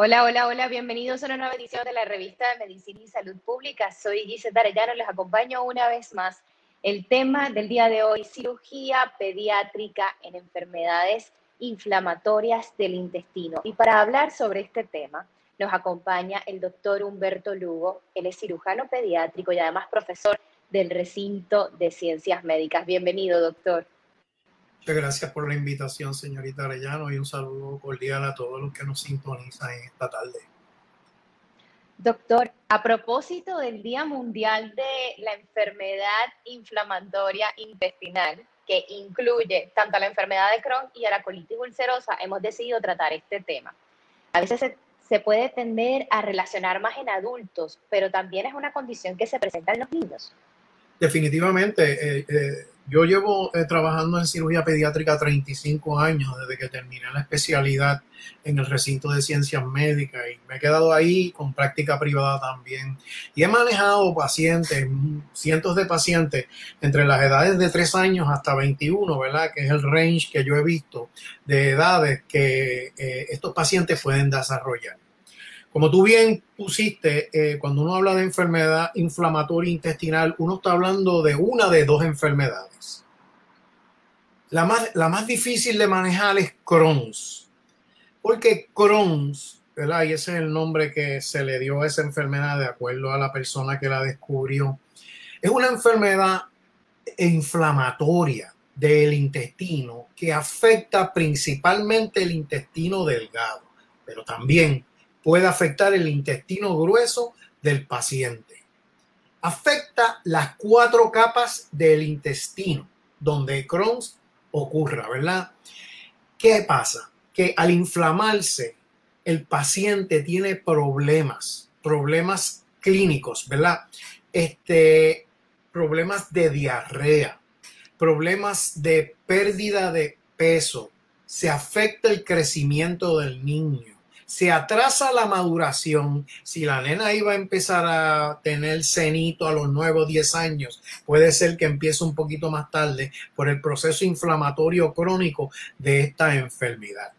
Hola, hola, hola, bienvenidos a una nueva edición de la revista de Medicina y Salud Pública. Soy Gisette Arellano, les acompaño una vez más. El tema del día de hoy, cirugía pediátrica en enfermedades inflamatorias del intestino. Y para hablar sobre este tema, nos acompaña el doctor Humberto Lugo. Él es cirujano pediátrico y además profesor del recinto de ciencias médicas. Bienvenido, doctor. Muchas gracias por la invitación, señorita Arellano, y un saludo cordial a todos los que nos sintonizan esta tarde. Doctor, a propósito del Día Mundial de la Enfermedad Inflamatoria Intestinal, que incluye tanto la enfermedad de Crohn y a la colitis ulcerosa, hemos decidido tratar este tema. A veces se, se puede tender a relacionar más en adultos, pero también es una condición que se presenta en los niños. Definitivamente. Eh, eh, yo llevo eh, trabajando en cirugía pediátrica 35 años desde que terminé la especialidad en el recinto de ciencias médicas y me he quedado ahí con práctica privada también. Y he manejado pacientes, cientos de pacientes, entre las edades de 3 años hasta 21, ¿verdad? Que es el range que yo he visto de edades que estos pacientes pueden desarrollar. Como tú bien pusiste, eh, cuando uno habla de enfermedad inflamatoria intestinal, uno está hablando de una de dos enfermedades. La más, la más difícil de manejar es Crohn's, porque Crohn's, ¿verdad? Y ese es el nombre que se le dio a esa enfermedad de acuerdo a la persona que la descubrió. Es una enfermedad inflamatoria del intestino que afecta principalmente el intestino delgado, pero también puede afectar el intestino grueso del paciente. Afecta las cuatro capas del intestino donde Crohn's ocurra, ¿verdad? ¿Qué pasa? Que al inflamarse, el paciente tiene problemas, problemas clínicos, ¿verdad? Este, problemas de diarrea, problemas de pérdida de peso, se afecta el crecimiento del niño, se atrasa la maduración, si la nena iba a empezar a tener cenito a los nuevos 10 años, puede ser que empiece un poquito más tarde por el proceso inflamatorio crónico de esta enfermedad.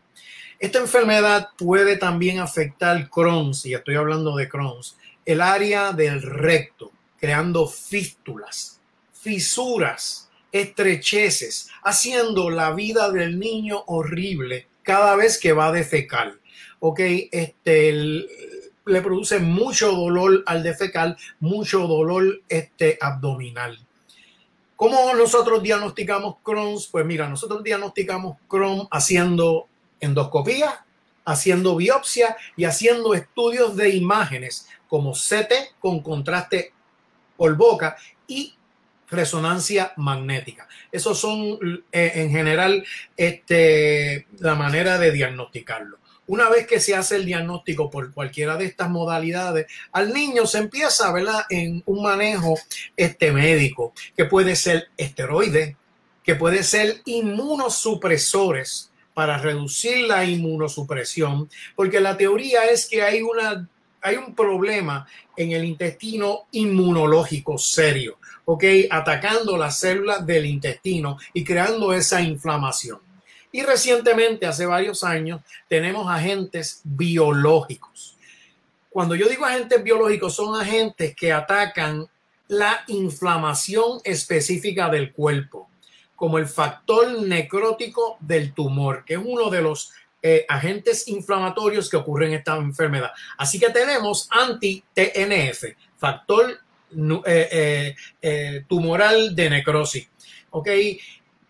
Esta enfermedad puede también afectar Crohn's, y estoy hablando de Crohn's, el área del recto, creando fístulas, fisuras, estrecheces, haciendo la vida del niño horrible cada vez que va a defecar ok, este, le produce mucho dolor al defecal, mucho dolor este, abdominal. ¿Cómo nosotros diagnosticamos Crohn's? Pues mira, nosotros diagnosticamos Crohn haciendo endoscopía, haciendo biopsia y haciendo estudios de imágenes como CT con contraste por boca y resonancia magnética. Esos son eh, en general este, la manera de diagnosticarlo. Una vez que se hace el diagnóstico por cualquiera de estas modalidades, al niño se empieza ¿verdad? en un manejo este médico, que puede ser esteroide, que puede ser inmunosupresores para reducir la inmunosupresión, porque la teoría es que hay, una, hay un problema en el intestino inmunológico serio, ¿ok? Atacando las células del intestino y creando esa inflamación. Y recientemente, hace varios años, tenemos agentes biológicos. Cuando yo digo agentes biológicos, son agentes que atacan la inflamación específica del cuerpo, como el factor necrótico del tumor, que es uno de los eh, agentes inflamatorios que ocurren en esta enfermedad. Así que tenemos anti-TNF, factor eh, eh, tumoral de necrosis. ¿ok?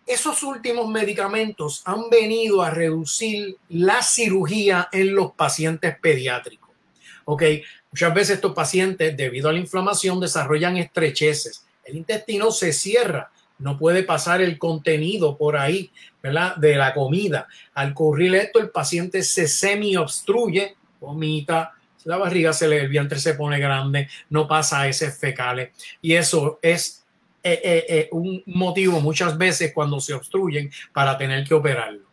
Esos últimos medicamentos han venido a reducir la cirugía en los pacientes pediátricos. Ok, muchas veces estos pacientes, debido a la inflamación, desarrollan estrecheces. El intestino se cierra no puede pasar el contenido por ahí, ¿verdad? De la comida. Al ocurrir esto, el paciente se semi-obstruye, vomita, la barriga se le, el vientre se pone grande, no pasa a ese fecales. Y eso es eh, eh, eh, un motivo muchas veces cuando se obstruyen para tener que operarlo.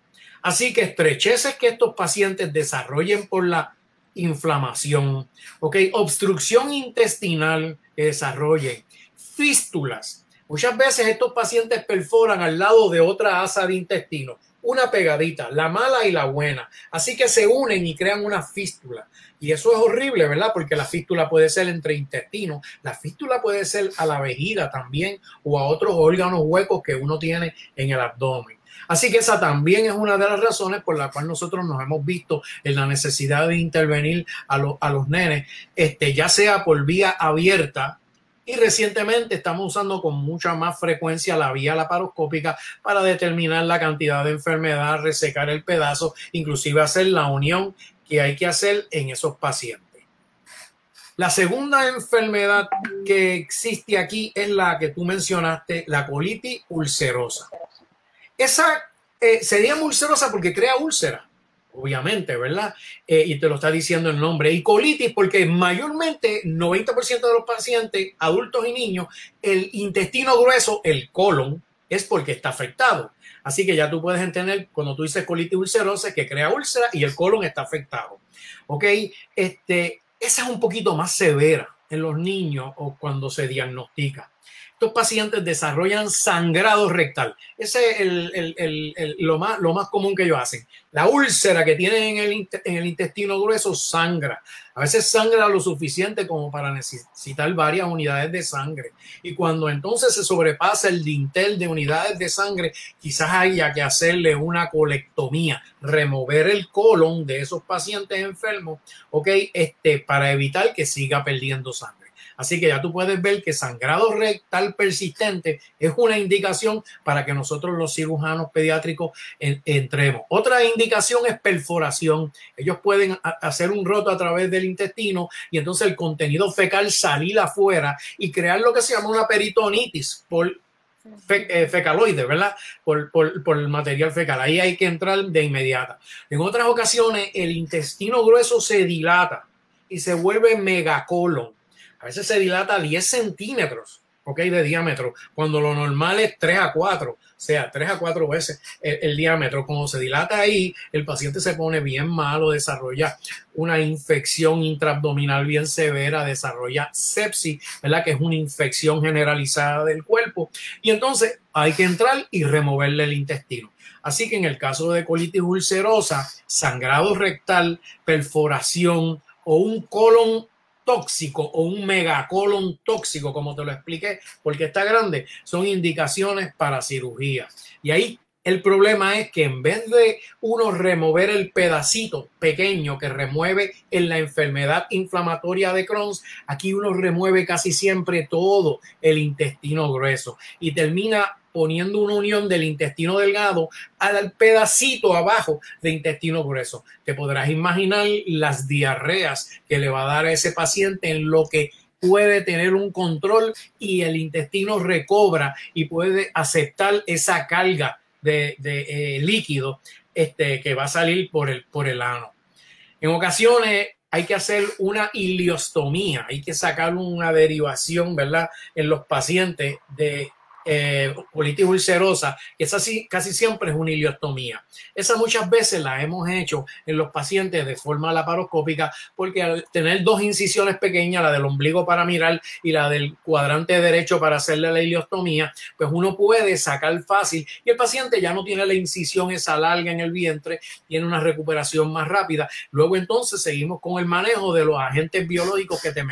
Así que estrecheces que estos pacientes desarrollen por la inflamación, ¿ok? Obstrucción intestinal que desarrollen, fístulas. Muchas veces estos pacientes perforan al lado de otra asa de intestino, una pegadita, la mala y la buena. Así que se unen y crean una fístula. Y eso es horrible, ¿verdad? Porque la fístula puede ser entre intestinos, la fístula puede ser a la vejiga también o a otros órganos huecos que uno tiene en el abdomen. Así que esa también es una de las razones por la cual nosotros nos hemos visto en la necesidad de intervenir a, a los nenes, este, ya sea por vía abierta, y recientemente estamos usando con mucha más frecuencia la vía laparoscópica para determinar la cantidad de enfermedad, resecar el pedazo, inclusive hacer la unión que hay que hacer en esos pacientes. La segunda enfermedad que existe aquí es la que tú mencionaste, la colitis ulcerosa. Esa eh, sería ulcerosa porque crea úlcera, obviamente, ¿verdad? Eh, y te lo está diciendo el nombre. Y colitis porque mayormente 90% de los pacientes, adultos y niños, el intestino grueso, el colon, es porque está afectado. Así que ya tú puedes entender cuando tú dices colitis ulcerosa que crea úlcera y el colon está afectado. ¿Ok? Este, esa es un poquito más severa en los niños o cuando se diagnostica estos pacientes desarrollan sangrado rectal. Ese es el, lo, más, lo más común que ellos hacen. La úlcera que tienen en el, en el intestino grueso sangra. A veces sangra lo suficiente como para necesitar varias unidades de sangre. Y cuando entonces se sobrepasa el dintel de unidades de sangre, quizás haya que hacerle una colectomía, remover el colon de esos pacientes enfermos, ¿ok? Este, para evitar que siga perdiendo sangre. Así que ya tú puedes ver que sangrado rectal persistente es una indicación para que nosotros los cirujanos pediátricos entremos. Otra indicación es perforación. Ellos pueden hacer un roto a través del intestino y entonces el contenido fecal salir afuera y crear lo que se llama una peritonitis por eh, fecaloide, ¿verdad? Por, por, el material fecal. Ahí hay que entrar de inmediata. En otras ocasiones, el intestino grueso se dilata y se vuelve megacolon. Veces se dilata 10 centímetros, ¿ok? De diámetro, cuando lo normal es 3 a 4, o sea, 3 a 4 veces el, diámetro. Cuando se dilata ahí, el paciente se pone bien malo, desarrolla una infección intraabdominal bien severa, desarrolla sepsis, ¿verdad? Que es una infección generalizada del cuerpo. Y entonces hay que entrar y removerle el intestino. Así que en el caso de colitis ulcerosa, sangrado rectal, perforación o un colon tóxico o un megacolon tóxico, como te lo expliqué, porque está grande, son indicaciones para cirugía. Y ahí el problema es que en vez de uno remover el pedacito pequeño que remueve en la enfermedad inflamatoria de Crohn, aquí uno remueve casi siempre todo el intestino grueso y termina poniendo una unión del intestino delgado al pedacito abajo de intestino grueso. Te podrás imaginar las diarreas que le va a dar a ese paciente en lo que puede tener un control y el intestino recobra y puede aceptar esa carga de, eh, líquido este, que va a salir por el, por el ano. En ocasiones hay que hacer una iliostomía, hay que sacar una derivación, ¿verdad? En los pacientes de eh, ulcerosa, que sí, casi siempre es una iliostomía. Esa muchas veces la hemos hecho en los pacientes de forma laparoscópica porque al tener dos incisiones pequeñas, la del ombligo para mirar y la del cuadrante derecho para hacerle la iliostomía, pues uno puede sacar fácil y el paciente ya no tiene la incisión esa larga en el vientre, tiene una recuperación más rápida. Luego entonces seguimos con el manejo de los agentes biológicos que te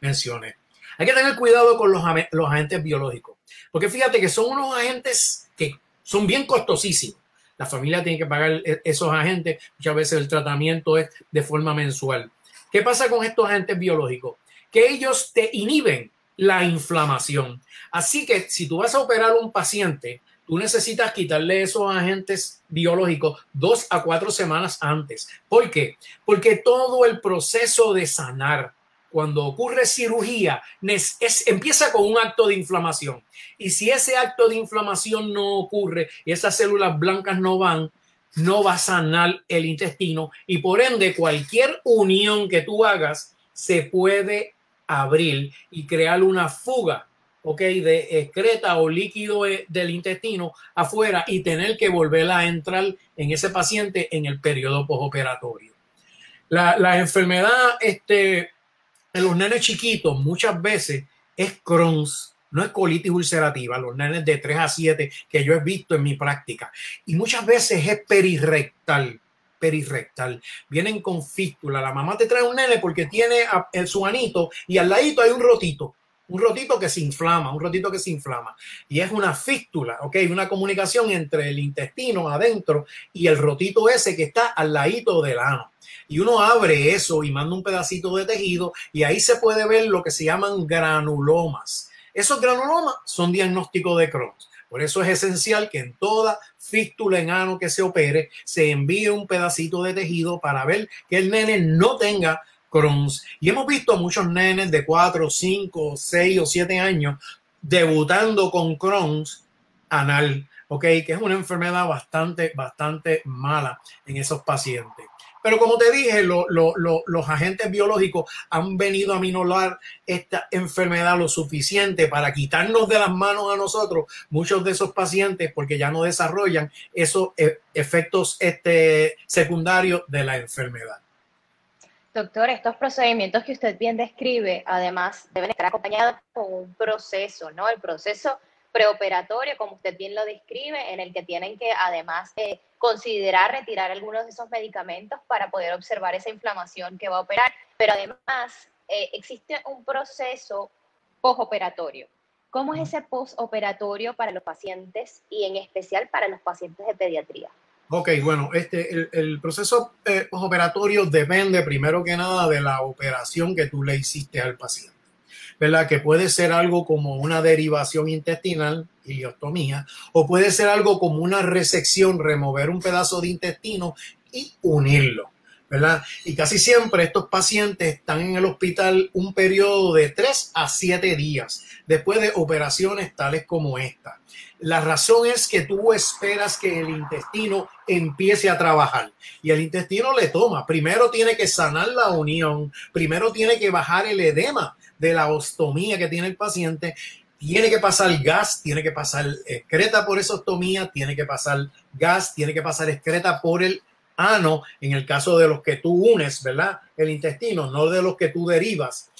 mencioné. Hay que tener cuidado con los agentes biológicos. Porque fíjate que son unos agentes que son bien costosísimos. La familia tiene que pagar e-, esos agentes. Muchas veces el tratamiento es de forma mensual. ¿Qué pasa con estos agentes biológicos? Que ellos te inhiben la inflamación. Así que si tú vas a operar a un paciente, tú necesitas quitarle esos agentes biológicos dos a cuatro semanas antes. ¿Por qué? Porque todo el proceso de sanar, cuando ocurre cirugía, empieza con un acto de inflamación. Y si ese acto de inflamación no ocurre y esas células blancas no van, no va a sanar el intestino y por ende cualquier unión que tú hagas se puede abrir y crear una fuga, ¿ok? De excreta o líquido e, del intestino afuera y tener que volver a entrar en ese paciente en el periodo postoperatorio. La, la enfermedad este, los nenes chiquitos muchas veces es Crohn's, no es colitis ulcerativa, los nenes de 3 a 7 que yo he visto en mi práctica. Y muchas veces es perirrectal, perirrectal. Vienen con fístula. La mamá te trae un nene porque tiene el su anito y al ladito hay un rotito. Un rotito que se inflama, un rotito que se inflama. Y es una fístula, ¿ok? Una comunicación entre el intestino adentro y el rotito ese que está al ladito del ano y uno abre eso y manda un pedacito de tejido y ahí se puede ver lo que se llaman granulomas. Esos granulomas son diagnósticos de Crohn. Por eso es esencial que en toda fístula en ano que se opere se envíe un pedacito de tejido para ver que el nene no tenga Crohn's. Y hemos visto muchos nenes de 4, 5, 6 o 7 años debutando con Crohn's anal, ¿ok? Que es una enfermedad bastante, bastante mala en esos pacientes. Pero como te dije, los agentes biológicos han venido a minorar esta enfermedad lo suficiente para quitarnos de las manos a nosotros muchos de esos pacientes porque ya no desarrollan esos e, efectos este, secundarios de la enfermedad. Doctor, estos procedimientos que usted bien describe, además, deben estar acompañados con un proceso, ¿no? El proceso preoperatorio, como usted bien lo describe, en el que tienen que además eh, considerar retirar algunos de esos medicamentos para poder observar esa inflamación que va a operar. Pero además eh, existe un proceso postoperatorio. ¿Cómo es ese postoperatorio para los pacientes y en especial para los pacientes de pediatría? Ok, bueno, este, el, proceso eh, postoperatorio depende primero que nada de la operación que tú le hiciste al paciente. ¿verdad? Que puede ser algo como una derivación intestinal, iliostomía, o puede ser algo como una resección, remover un pedazo de intestino y unirlo. ¿Verdad? Y casi siempre estos pacientes están en el hospital un periodo de 3 a 7 días después de operaciones tales como esta. La razón es que tú esperas que el intestino empiece a trabajar y el intestino le toma. Primero tiene que sanar la unión, primero tiene que bajar el edema de la ostomía que tiene el paciente, tiene que pasar gas, tiene que pasar excreta por esa ostomía, tiene que pasar gas, tiene que pasar excreta por el ano, en el caso de los que tú unes, ¿verdad? El intestino, no de los que tú derivas.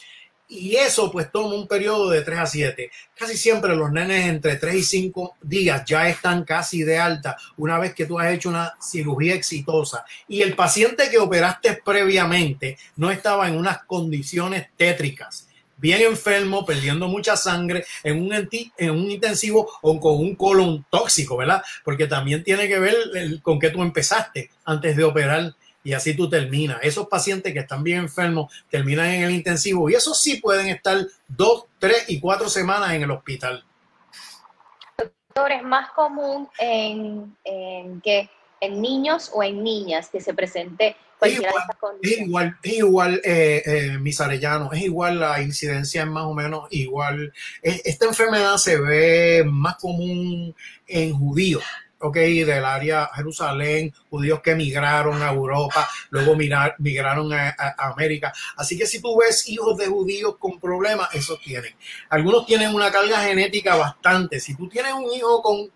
Y eso pues toma un periodo de 3 a 7. Casi siempre los nenes entre 3 y 5 días ya están casi de alta una vez que tú has hecho una cirugía exitosa. Y el paciente que operaste previamente no estaba en unas condiciones tétricas bien enfermo, perdiendo mucha sangre en un, en un intensivo o con un colon tóxico, ¿verdad? Porque también tiene que ver con que tú empezaste antes de operar y así tú terminas. Esos pacientes que están bien enfermos terminan en el intensivo y esos sí pueden estar dos, tres y cuatro semanas en el hospital. Doctor, es más común en, en que en niños o en niñas que se presente es igual, es igual, eh, eh, mis arellanos, es igual, la incidencia es más o menos igual. Esta enfermedad se ve más común en judíos, ok, del área Jerusalén, judíos que migraron a Europa, luego migraron a, a, América. Así que si tú ves hijos de judíos con problemas, esos tienen. Algunos tienen una carga genética bastante. Si tú tienes un hijo con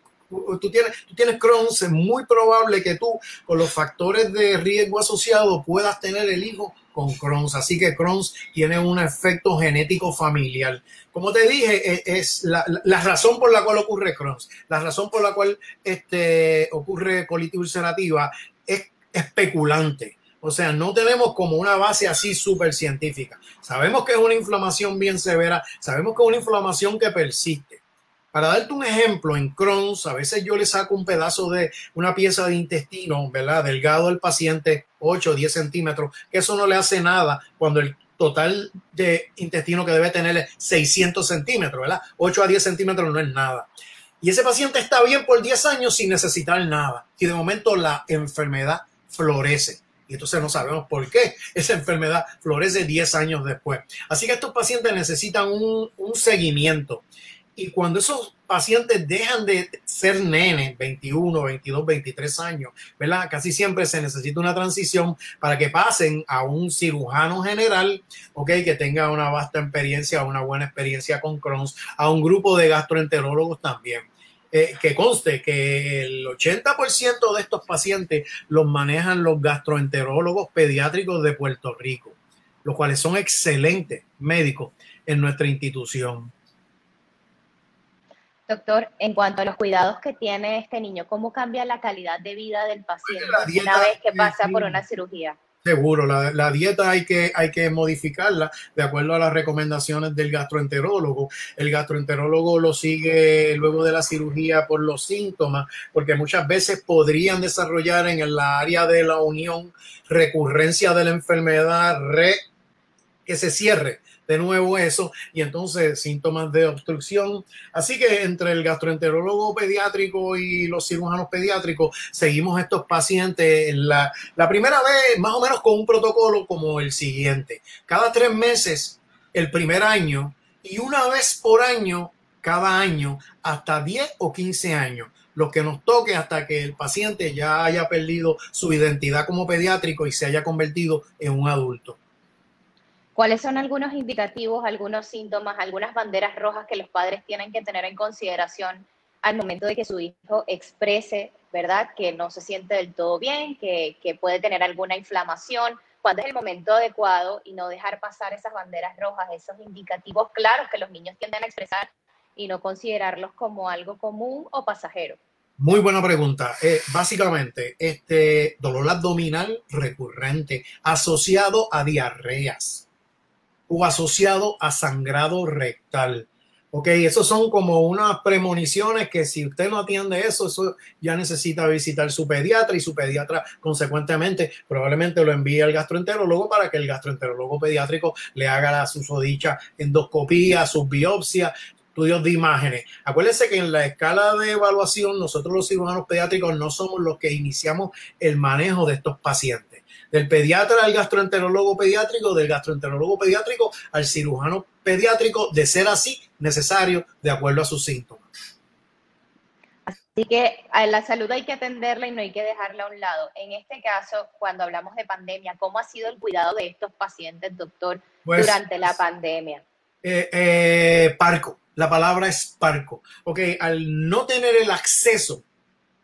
tú tienes, tú tienes Crohn's, es muy probable que tú, con los factores de riesgo asociados, puedas tener el hijo con Crohn's. Así que Crohn's tiene un efecto genético familiar. Como te dije, e, es, la, razón por la cual ocurre Crohn's, la razón por la cual este, ocurre colitis ulcerativa es especulante. O sea, no tenemos como una base así súper científica. Sabemos que es una inflamación bien severa, sabemos que es una inflamación que persiste. Para darte un ejemplo, en Crohn's, a veces yo le saco un pedazo de una pieza de intestino, ¿verdad? Delgado al paciente, 8 o 10 centímetros, que eso no le hace nada cuando el total de intestino que debe tener es 600 centímetros, ¿verdad? 8 a 10 centímetros no es nada. Y ese paciente está bien por 10 años sin necesitar nada. Y de momento la enfermedad florece y entonces no sabemos por qué esa enfermedad florece 10 años después. Así que estos pacientes necesitan un, un seguimiento. Y cuando esos pacientes dejan de ser nenes, 21, 22, 23 años, ¿verdad? Casi siempre se necesita una transición para que pasen a un cirujano general, ¿ok? Que tenga una vasta experiencia, una buena experiencia con Crohn's, a un grupo de gastroenterólogos también. Eh, que conste que el 80% de estos pacientes los manejan los gastroenterólogos pediátricos de Puerto Rico, los cuales son excelentes médicos en nuestra institución. Doctor, en cuanto a los cuidados que tiene este niño, ¿cómo cambia la calidad de vida del paciente una vez que pasa por una cirugía? Seguro, la, dieta hay que, hay que modificarla de acuerdo a las recomendaciones del gastroenterólogo. El gastroenterólogo lo sigue luego de la cirugía por los síntomas, porque muchas veces podrían desarrollar en la área de la unión recurrencia de la enfermedad, re, que se cierre de nuevo eso y entonces síntomas de obstrucción. Así que entre el gastroenterólogo pediátrico y los cirujanos pediátricos seguimos estos pacientes la, la primera vez más o menos con un protocolo como el siguiente. Cada tres meses el primer año y una vez por año cada año hasta 10 o 15 años lo que nos toque hasta que el paciente ya haya perdido su identidad como pediátrico y se haya convertido en un adulto. ¿Cuáles son algunos indicativos, algunos síntomas, algunas banderas rojas que los padres tienen que tener en consideración al momento de que su hijo exprese, ¿verdad? Que no se siente del todo bien, que, puede tener alguna inflamación. ¿Cuándo es el momento adecuado y no dejar pasar esas banderas rojas, esos indicativos claros que los niños tienden a expresar y no considerarlos como algo común o pasajero? Muy buena pregunta. Eh, básicamente, este dolor abdominal recurrente asociado a diarreas o asociado a sangrado rectal. Ok, esos son como unas premoniciones que si usted no atiende eso, eso ya necesita visitar su pediatra y su pediatra consecuentemente probablemente lo envíe al gastroenterólogo para que el gastroenterólogo pediátrico le haga la susodicha endoscopía, sus biopsias, estudios de imágenes. Acuérdense que en la escala de evaluación nosotros los cirujanos pediátricos no somos los que iniciamos el manejo de estos pacientes del pediatra al gastroenterólogo pediátrico, del gastroenterólogo pediátrico al cirujano pediátrico, de ser así necesario de acuerdo a sus síntomas. Así que a la salud hay que atenderla y no hay que dejarla a un lado. En este caso, cuando hablamos de pandemia, ¿cómo ha sido el cuidado de estos pacientes, doctor, pues, durante la pandemia? Eh, eh, parco, la palabra es parco. Ok, al no tener el acceso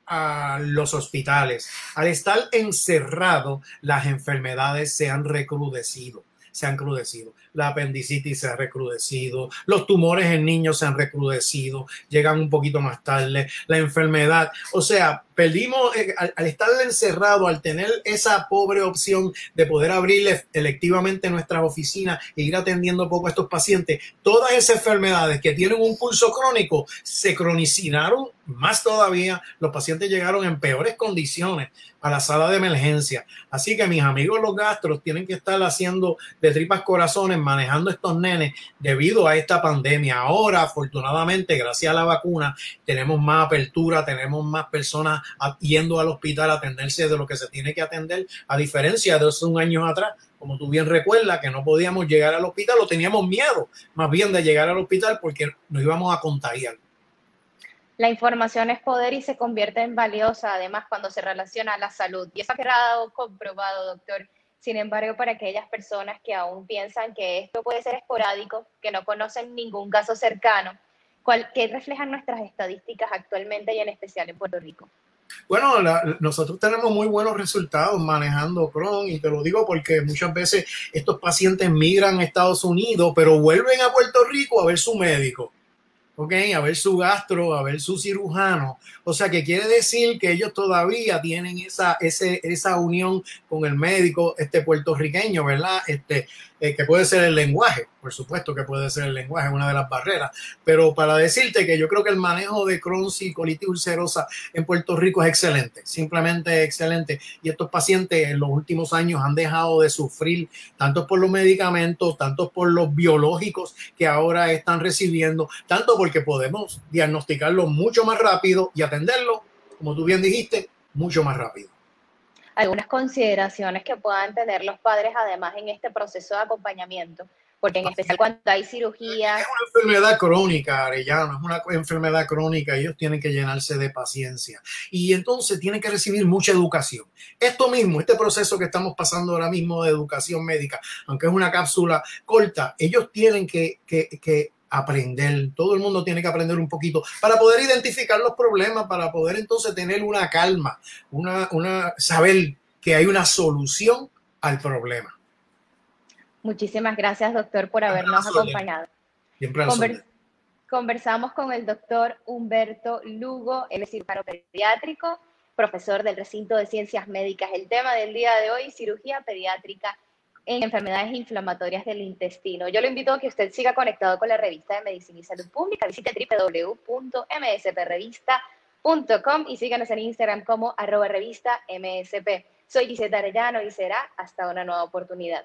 a los hospitales. Al estar encerrado, las enfermedades se han recrudecido, se han crudecido. La apendicitis se ha recrudecido, los tumores en niños se han recrudecido, llegan un poquito más tarde, la enfermedad, o sea, perdimos, eh, al, estar encerrado, al tener esa pobre opción de poder abrir electivamente nuestras oficinas e ir atendiendo poco a estos pacientes, todas esas enfermedades que tienen un pulso crónico se cronicinaron más todavía, los pacientes llegaron en peores condiciones a la sala de emergencia. Así que mis amigos los gastros tienen que estar haciendo de tripas corazones, manejando estos nenes debido a esta pandemia. Ahora, afortunadamente, gracias a la vacuna, tenemos más apertura, tenemos más personas yendo al hospital a atenderse de lo que se tiene que atender, a diferencia de hace un año atrás, como tú bien recuerdas, que no podíamos llegar al hospital o teníamos miedo más bien de llegar al hospital porque nos íbamos a contagiar. La información es poder y se convierte en valiosa, además, cuando se relaciona a la salud. Y eso ha comprobado, doctor. Sin embargo, para aquellas personas que aún piensan que esto puede ser esporádico, que no conocen ningún caso cercano, ¿qué reflejan nuestras estadísticas actualmente y en especial en Puerto Rico? Bueno, nosotros tenemos muy buenos resultados manejando Crohn y te lo digo porque muchas veces estos pacientes migran a Estados Unidos, pero vuelven a Puerto Rico a ver su médico. ¿ok? A ver su gastro, a ver su cirujano. O sea, que quiere decir que ellos todavía tienen esa, ese, esa unión con el médico este puertorriqueño, ¿verdad? Este, eh, que puede ser el lenguaje, por supuesto que puede ser el lenguaje, una de las barreras, pero para decirte que yo creo que el manejo de Crohn's y colitis ulcerosa en Puerto Rico es excelente, simplemente excelente, y estos pacientes en los últimos años han dejado de sufrir tanto por los medicamentos, tanto por los biológicos que ahora están recibiendo, tanto porque podemos diagnosticarlo mucho más rápido y atenderlo, como tú bien dijiste, mucho más rápido. algunas consideraciones que puedan tener los padres además en este proceso de acompañamiento porque en especial cuando hay cirugía. Es una enfermedad crónica, Arellano, es una enfermedad crónica, ellos tienen que llenarse de paciencia y entonces tienen que recibir mucha educación. Esto mismo, este proceso que estamos pasando ahora mismo de educación médica, aunque es una cápsula corta, ellos tienen que, que, que aprender, todo el mundo tiene que aprender un poquito para poder identificar los problemas, para poder entonces tener una calma, una, una saber que hay una solución al problema. Muchísimas gracias, doctor, por habernos acompañado. conversamos con el doctor Humberto Lugo, el cirujano pediátrico, profesor del recinto de ciencias médicas. El tema del día de hoy, cirugía pediátrica en enfermedades inflamatorias del intestino. Yo lo invito a que usted siga conectado con la revista de Medicina y Salud Pública. Visite www.msprevista.com y síganos en Instagram como arroba revista MSP. Soy Giseta Arellano y será hasta una nueva oportunidad.